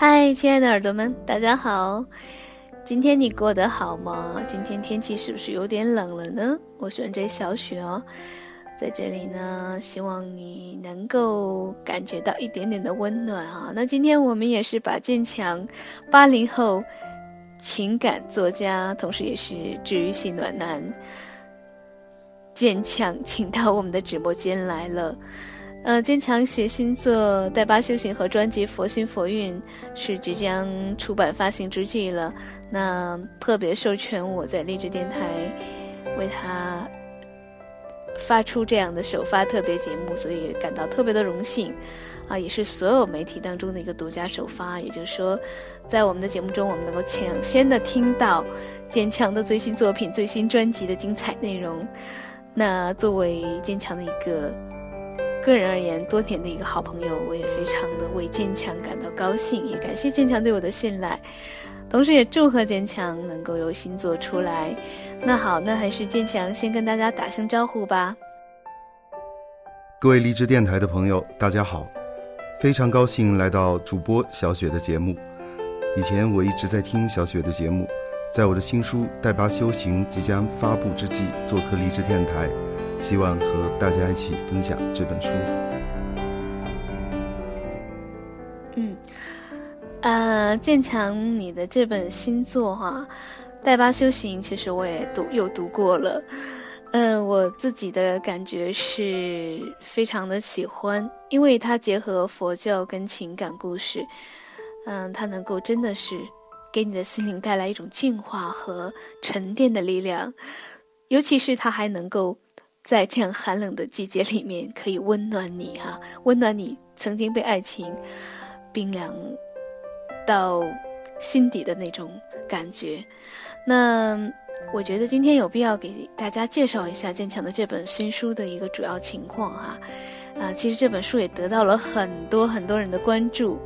嗨，亲爱的耳朵们，大家好！今天你过得好吗？今天天气是不是有点冷了呢？我是 J 小雪哦，在这里呢，希望你能够感觉到一点点的温暖啊。那今天我们也是把坚强八零后情感作家，同时也是治愈系暖男坚强，请到我们的直播间来了。呃，坚强写新作带八修行和专辑《佛心佛韵》是即将出版发行之际了。那特别授权我在励志电台为他发出这样的首发特别节目，所以感到特别的荣幸啊！也是所有媒体当中的一个独家首发，也就是说，在我们的节目中，我们能够抢先的听到坚强的最新作品、最新专辑的精彩内容。那作为坚强的一个。个人而言，多年的一个好朋友，我也非常的为坚强感到高兴，也感谢坚强对我的信赖，同时也祝贺坚强能够有新作出来。那好，那还是坚强先跟大家打声招呼吧。各位励志电台的朋友，大家好，非常高兴来到主播小雪的节目。以前我一直在听小雪的节目，在我的新书《带拔修行》即将发布之际，做客励志电台。希望和大家一起分享这本书。嗯，呃，建强，你的这本新作哈，《带八修行》，其实我也读又读过了。嗯，我自己的感觉是非常的喜欢，因为它结合佛教跟情感故事。嗯，它能够真的是给你的心灵带来一种净化和沉淀的力量，尤其是它还能够。在这样寒冷的季节里面，可以温暖你哈，温暖你曾经被爱情冰凉到心底的那种感觉。那我觉得今天有必要给大家介绍一下坚强的这本新书的一个主要情况哈。啊，其实这本书也得到了很多很多人的关注。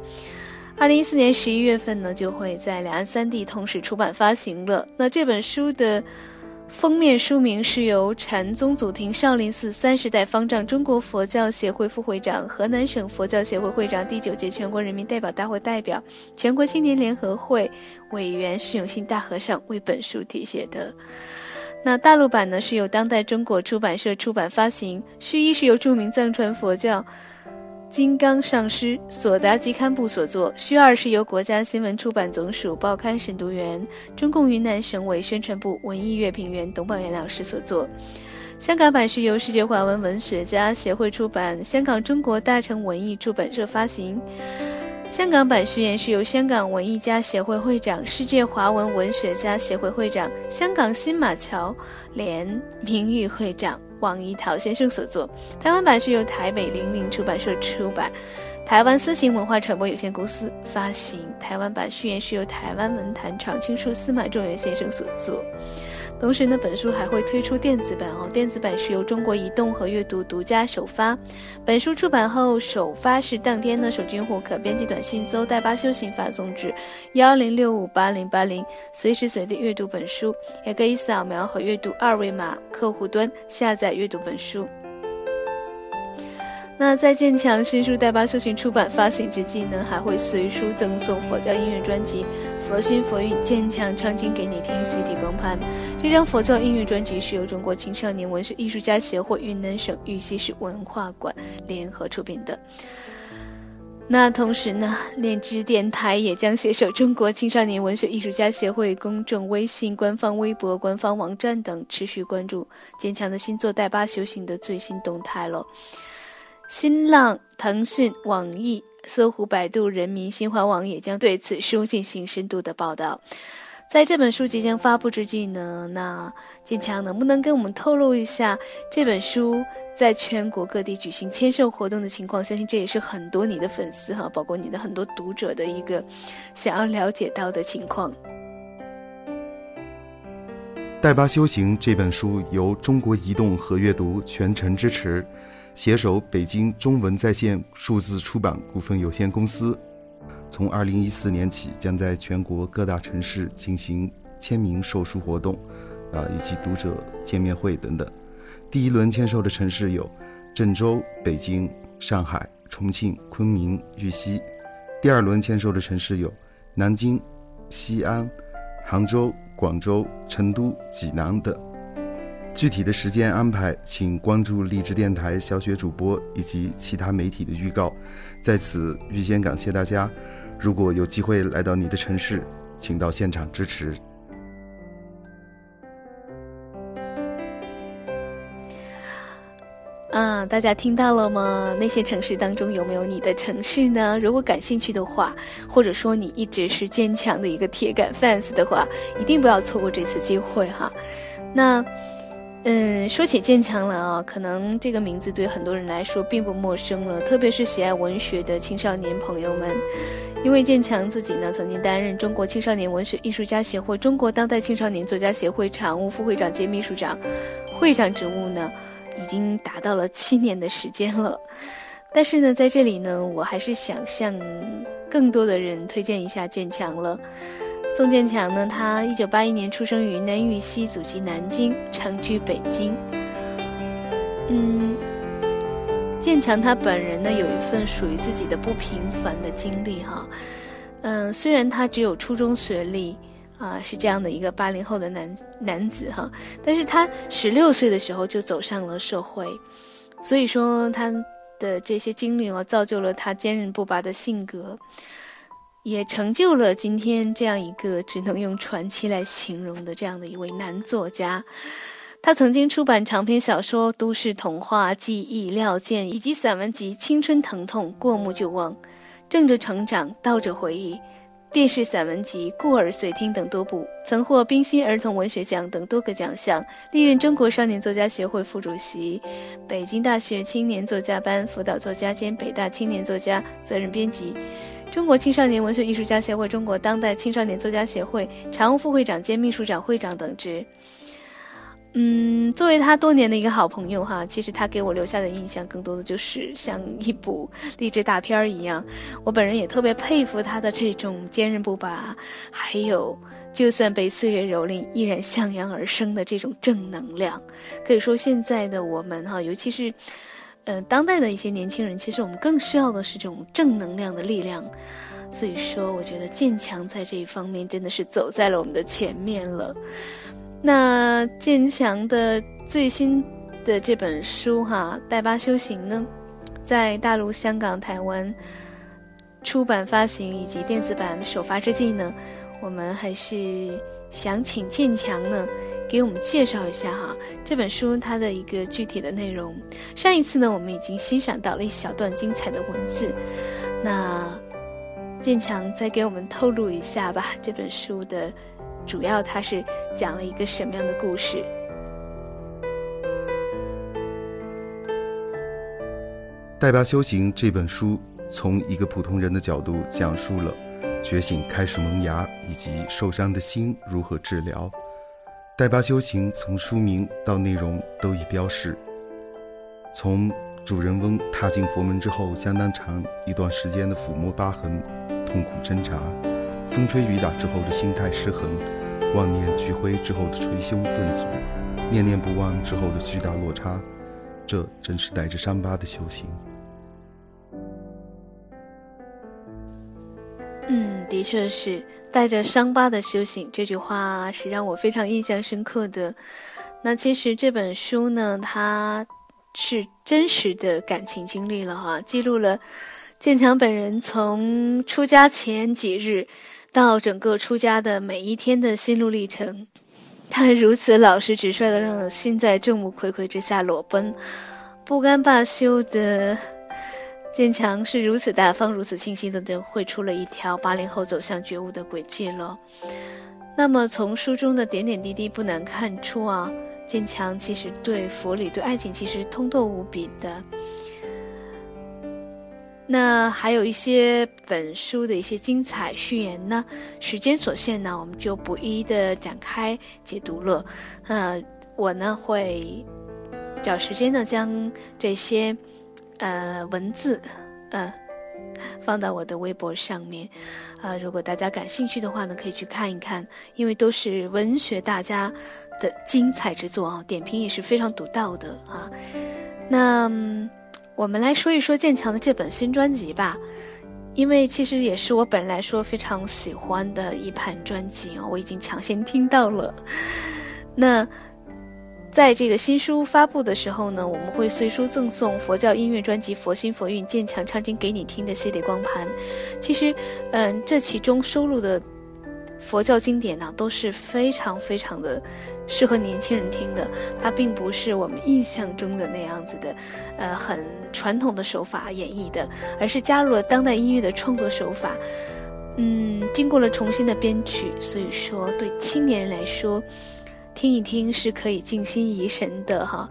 二零一四年十一月份呢，就会在两岸三地同时出版发行了。那这本书的。封面书名是由禅宗祖庭少林寺三十代方丈、中国佛教协会副会长、河南省佛教协会会长、第九届全国人民代表大会代表、全国青年联合会委员释永信大和尚为本书题写的。那大陆版呢，是由当代中国出版社出版发行，序一是由著名藏传佛教。金刚上师索达吉堪布所作，序二是由国家新闻出版总署报刊审读员、中共云南省委宣传部文艺乐评员董宝元老师所作。香港版是由世界华文文学家协会出版，香港中国大成文艺出版社发行。香港版序言是由香港文艺家协会会长、世界华文文学家协会会长、香港新马桥联名誉会长。王一桃先生所作，台湾版是由台北零零出版社出版，台湾思行文化传播有限公司发行。台湾版序言是由台湾文坛常青树司马仲元先生所作。同时呢，本书还会推出电子版哦。电子版是由中国移动和阅读独家首发。本书出版后首发是当天呢，手机用户可编辑短信搜“带八修行”发送至幺零六五八零八零，随时随地阅读本书，也可以扫描和阅读二维码，客户端下载阅读本书。那在建强新书《带八修行》出版发行之际呢，还会随书赠送佛教音乐专辑《佛心佛韵》，坚强唱经给你听，CD 光盘。这张佛教音乐专辑是由中国青少年文学艺术家协会、云南省玉溪市文化馆联合出品的。那同时呢，炼之电台也将携手中国青少年文学艺术家协会公众微信、官方微博、官方网站等，持续关注坚强的新作《带八修行》的最新动态了。新浪、腾讯、网易、搜狐、百度、人民、新华网也将对此书进行深度的报道。在这本书即将发布之际呢，那建强能不能跟我们透露一下这本书在全国各地举行签售活动的情况？相信这也是很多你的粉丝哈，包括你的很多读者的一个想要了解到的情况。带疤修行这本书由中国移动和阅读全程支持，携手北京中文在线数字出版股份有限公司，从二零一四年起将在全国各大城市进行签名售书活动，啊，以及读者见面会等等。第一轮签售的城市有郑州、北京、上海、重庆、昆明、玉溪；第二轮签售的城市有南京、西安、杭州、广州、成都、济南等。具体的时间安排，请关注荔枝电台小雪主播以及其他媒体的预告。在此预先感谢大家，如果有机会来到你的城市，请到现场支持。啊，大家听到了吗？那些城市当中有没有你的城市呢？如果感兴趣的话，或者说你一直是坚强的一个铁杆 fans 的话，一定不要错过这次机会哈。那，嗯，说起建强了啊，可能这个名字对很多人来说并不陌生了，特别是喜爱文学的青少年朋友们，因为建强自己呢曾经担任中国青少年文学艺术家协会、中国当代青少年作家协会常务副会长兼秘书长、会长职务呢。已经达到了七年的时间了，但是呢，在这里呢，我还是想向更多的人推荐一下建强了。宋建强呢，他一九八一年出生于云南玉溪，祖籍南京，长居北京。嗯，建强他本人呢，有一份属于自己的不平凡的经历哈。嗯，虽然他只有初中学历。啊，是这样的一个八零后的男男子哈，但是他十六岁的时候就走上了社会，所以说他的这些经历哦，造就了他坚韧不拔的性格，也成就了今天这样一个只能用传奇来形容的这样的一位男作家。他曾经出版长篇小说《都市童话》《记忆》《料剑》，以及散文集《青春疼痛》《过目就忘》《正着成长》《倒着回忆》。电视散文集《故耳随听》等多部，曾获冰心儿童文学奖等多个奖项，历任中国少年作家协会副主席，北京大学青年作家班辅导作家兼北大青年作家责任编辑，中国青少年文学艺术家协会、中国当代青少年作家协会常务副会长兼秘书长、会长等职。嗯，作为他多年的一个好朋友哈，其实他给我留下的印象更多的就是像一部励志大片儿一样。我本人也特别佩服他的这种坚韧不拔，还有就算被岁月蹂躏依然向阳而生的这种正能量。可以说，现在的我们哈，尤其是呃当代的一些年轻人，其实我们更需要的是这种正能量的力量。所以说，我觉得建强在这一方面真的是走在了我们的前面了。那建强的最新的这本书哈，《带疤修行》呢，在大陆、香港、台湾出版发行以及电子版首发之际呢，我们还是想请建强呢给我们介绍一下哈这本书它的一个具体的内容。上一次呢，我们已经欣赏到了一小段精彩的文字，那建强再给我们透露一下吧，这本书的。主要它是讲了一个什么样的故事？《带疤修行》这本书从一个普通人的角度讲述了觉醒开始萌芽以及受伤的心如何治疗。《带疤修行》从书名到内容都已标示，从主人翁踏进佛门之后相当长一段时间的抚摸疤痕、痛苦挣扎。风吹雨打之后的心态失衡，妄念俱灰之后的捶胸顿足，念念不忘之后的巨大落差，这正是带着伤疤的修行。嗯，的确是带着伤疤的修行，这句话是让我非常印象深刻的。那其实这本书呢，它是真实的感情经历了哈，记录了建强本人从出家前几日。到整个出家的每一天的心路历程，他如此老实直率的让心在众目睽睽之下裸奔，不甘罢休的坚强是如此大方、如此清晰的，就绘出了一条八零后走向觉悟的轨迹了。那么从书中的点点滴滴不难看出啊，坚强其实对佛理、对爱情其实通透无比的。那还有一些本书的一些精彩序言呢，时间所限呢，我们就不一一的展开解读了。呃，我呢会找时间呢将这些呃文字，嗯。放到我的微博上面，啊，如果大家感兴趣的话呢，可以去看一看，因为都是文学大家的精彩之作啊，点评也是非常独到的啊。那我们来说一说建强的这本新专辑吧，因为其实也是我本人来说非常喜欢的一盘专辑啊，我已经抢先听到了。那。在这个新书发布的时候呢，我们会随书赠送佛教音乐专辑《佛心佛韵坚强唱经给你听》的系列光盘。其实，嗯，这其中收录的佛教经典呢，都是非常非常的适合年轻人听的。它并不是我们印象中的那样子的，呃，很传统的手法演绎的，而是加入了当代音乐的创作手法。嗯，经过了重新的编曲，所以说对青年人来说。听一听是可以静心怡神的哈，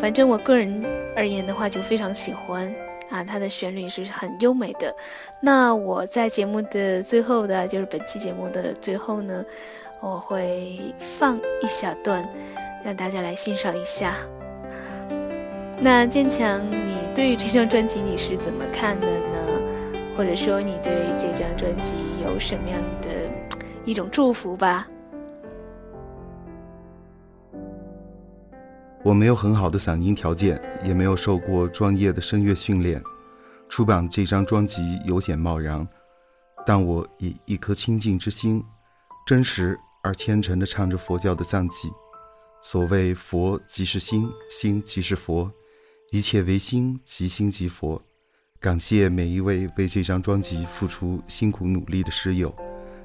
反正我个人而言的话就非常喜欢啊，它的旋律是很优美的。那我在节目的最后的，就是本期节目的最后呢，我会放一小段，让大家来欣赏一下。那坚强，你对于这张专辑你是怎么看的呢？或者说你对这张专辑有什么样的一种祝福吧？我没有很好的嗓音条件，也没有受过专业的声乐训练，出版这张专辑有显贸然，但我以一颗清净之心，真实而虔诚地唱着佛教的藏偈。所谓佛即是心，心即是佛，一切唯心，即心即佛。感谢每一位为这张专辑付出辛苦努力的师友，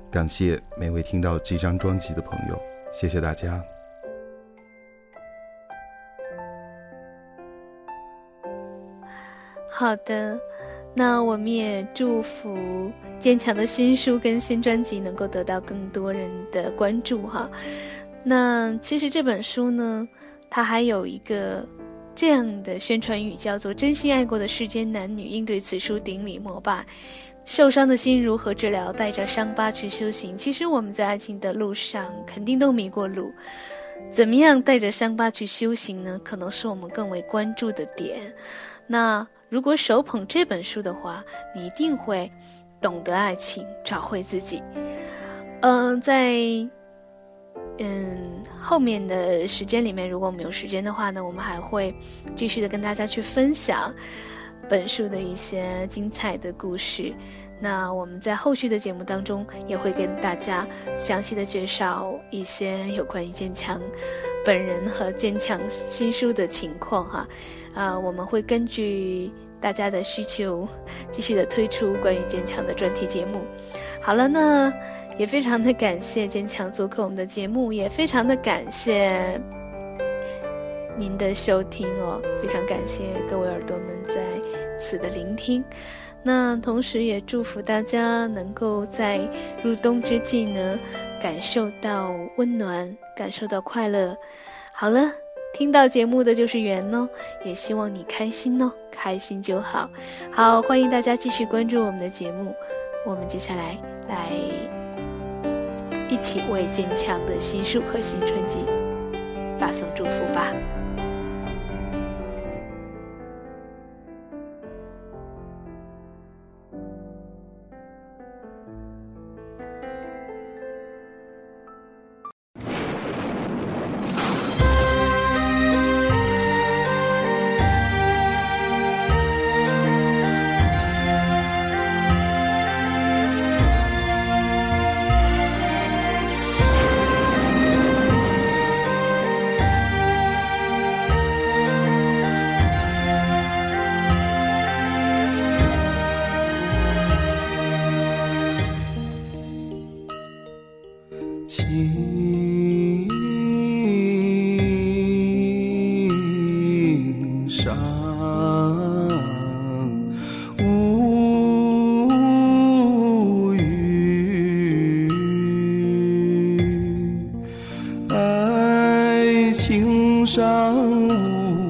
感谢每位听到这张专辑的朋友，谢谢大家。好的，那我们也祝福坚强的新书跟新专辑能够得到更多人的关注哈。那其实这本书呢，它还有一个这样的宣传语，叫做“真心爱过的世间男女应对此书顶礼膜拜”。受伤的心如何治疗？带着伤疤去修行。其实我们在爱情的路上肯定都迷过路，怎么样带着伤疤去修行呢？可能是我们更为关注的点。那。如果手捧这本书的话，你一定会懂得爱情，找回自己。嗯，在嗯后面的时间里面，如果我们有时间的话呢，我们还会继续的跟大家去分享本书的一些精彩的故事。那我们在后续的节目当中，也会跟大家详细的介绍一些有关于坚强本人和坚强新书的情况哈。啊我们会根据大家的需求，继续的推出关于坚强的专题节目。好了，那也非常的感谢坚强做客我们的节目，也非常的感谢您的收听哦，非常感谢各位耳朵们在此的聆听。那同时也祝福大家能够在入冬之际呢，感受到温暖，感受到快乐。好了。听到节目的就是缘哦，也希望你开心哦，开心就好。好，欢迎大家继续关注我们的节目，我们接下来来一起为坚强的新书和新春季发送祝福吧。无语，他